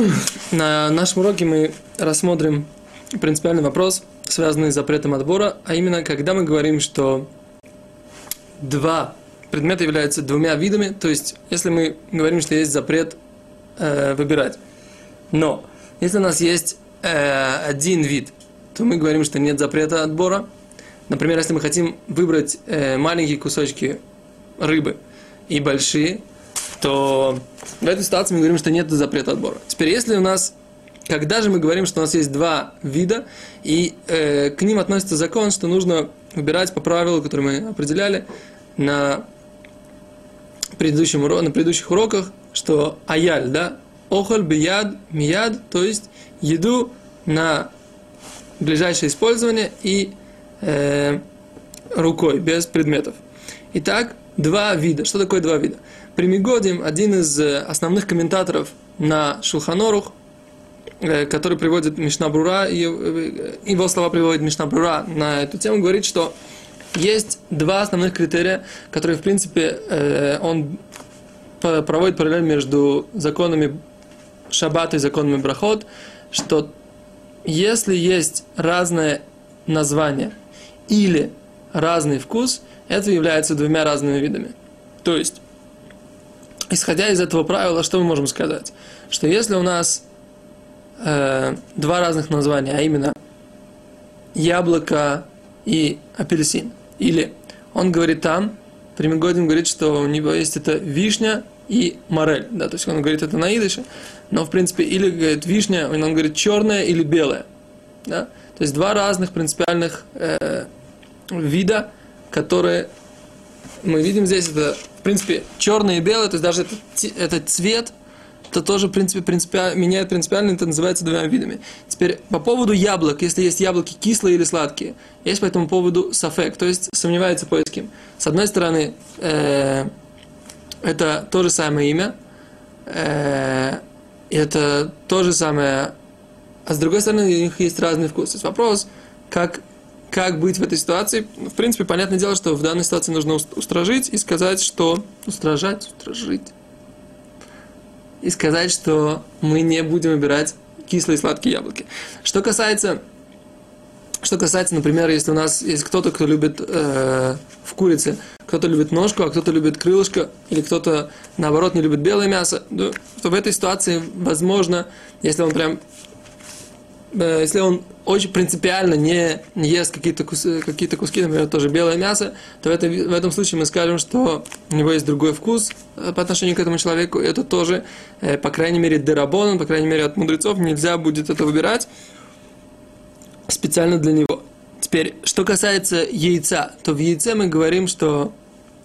На нашем уроке мы рассмотрим принципиальный вопрос, связанный с запретом отбора, а именно, когда мы говорим, что два предмета являются двумя видами, то есть, если мы говорим, что есть запрет э, выбирать, но если у нас есть э, один вид, то мы говорим, что нет запрета отбора. Например, если мы хотим выбрать э, маленькие кусочки рыбы и большие, то в этой ситуации мы говорим, что нет запрета отбора. Теперь, если у нас, когда же мы говорим, что у нас есть два вида, и э, к ним относится закон, что нужно выбирать по правилу, которые мы определяли на, предыдущем, на предыдущих уроках, что аяль, да, охоль, бияд, мияд, то есть еду на ближайшее использование и э, рукой, без предметов. Итак, два вида. Что такое два вида? Примигодим, один из э, основных комментаторов на Шулханорух, э, который приводит Мишнабрура, э, его слова приводит Мишнабрура на эту тему, говорит, что есть два основных критерия, которые, в принципе, он проводит параллель между законами Шаббата и законами Брахот, что если есть разное название или разный вкус, это является двумя разными видами. То есть, исходя из этого правила, что мы можем сказать? Что если у нас э, два разных названия, а именно яблоко и апельсин, или он говорит там, Примигодин говорит, что у него есть это вишня и морель, да, то есть он говорит это на идыше, но в принципе или говорит вишня, он говорит черная или белая, да, то есть два разных принципиальных э, вида, которые мы видим здесь, это в принципе черное и белое, то есть даже этот, этот цвет, это тоже в принципе принципиально, меняет принципиально, это называется двумя видами. Теперь по поводу яблок, если есть яблоки кислые или сладкие, есть по этому поводу сафек, то есть сомневается поиским. С одной стороны, э, это то же самое имя, э, это то же самое, а с другой стороны, у них есть разный вкус. То есть вопрос, как, как быть в этой ситуации. В принципе, понятное дело, что в данной ситуации нужно устражить и сказать, что... Устражать, устражить. И сказать, что мы не будем выбирать кислые и сладкие яблоки. Что касается что касается, например, если у нас есть кто-то, кто любит э, в курице, кто-то любит ножку, а кто-то любит крылышко, или кто-то, наоборот, не любит белое мясо, то в этой ситуации, возможно, если он прям, если он очень принципиально не, ест какие-то, кус, какие куски, например, тоже белое мясо, то в, это, в этом случае мы скажем, что у него есть другой вкус э, по отношению к этому человеку, это тоже, э, по крайней мере, дерабон, по крайней мере, от мудрецов нельзя будет это выбирать, специально для него. Теперь, что касается яйца, то в яйце мы говорим, что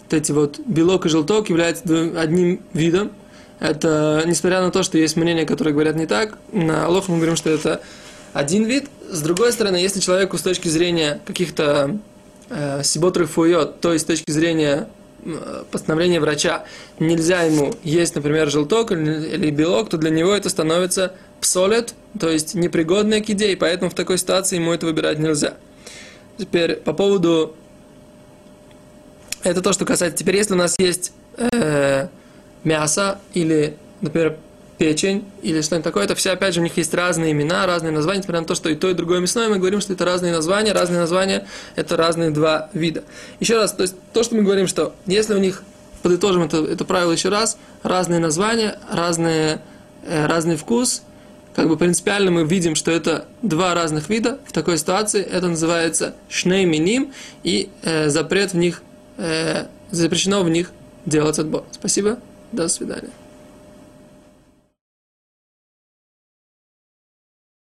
вот эти вот белок и желток являются одним видом. Это, несмотря на то, что есть мнения, которые говорят не так, на Аллах мы говорим, что это один вид. С другой стороны, если человеку с точки зрения каких-то э, сиботрых фуйот, то есть с точки зрения постановления врача, нельзя ему есть, например, желток или белок, то для него это становится псолет, то есть непригодная к еде, и поэтому в такой ситуации ему это выбирать нельзя. Теперь по поводу... Это то, что касается... Теперь если у нас есть э, мясо или, например, печень или что-нибудь такое, это все, опять же, у них есть разные имена, разные названия, несмотря на то, что и то, и другое мясное, мы говорим, что это разные названия, разные названия, это разные два вида. Еще раз, то есть то, что мы говорим, что если у них, подытожим это, это правило еще раз, разные названия, разные, э, разный вкус, как бы принципиально мы видим, что это два разных вида, в такой ситуации это называется шней миним, и э, запрет в них, э, запрещено в них делать отбор. Спасибо, до свидания.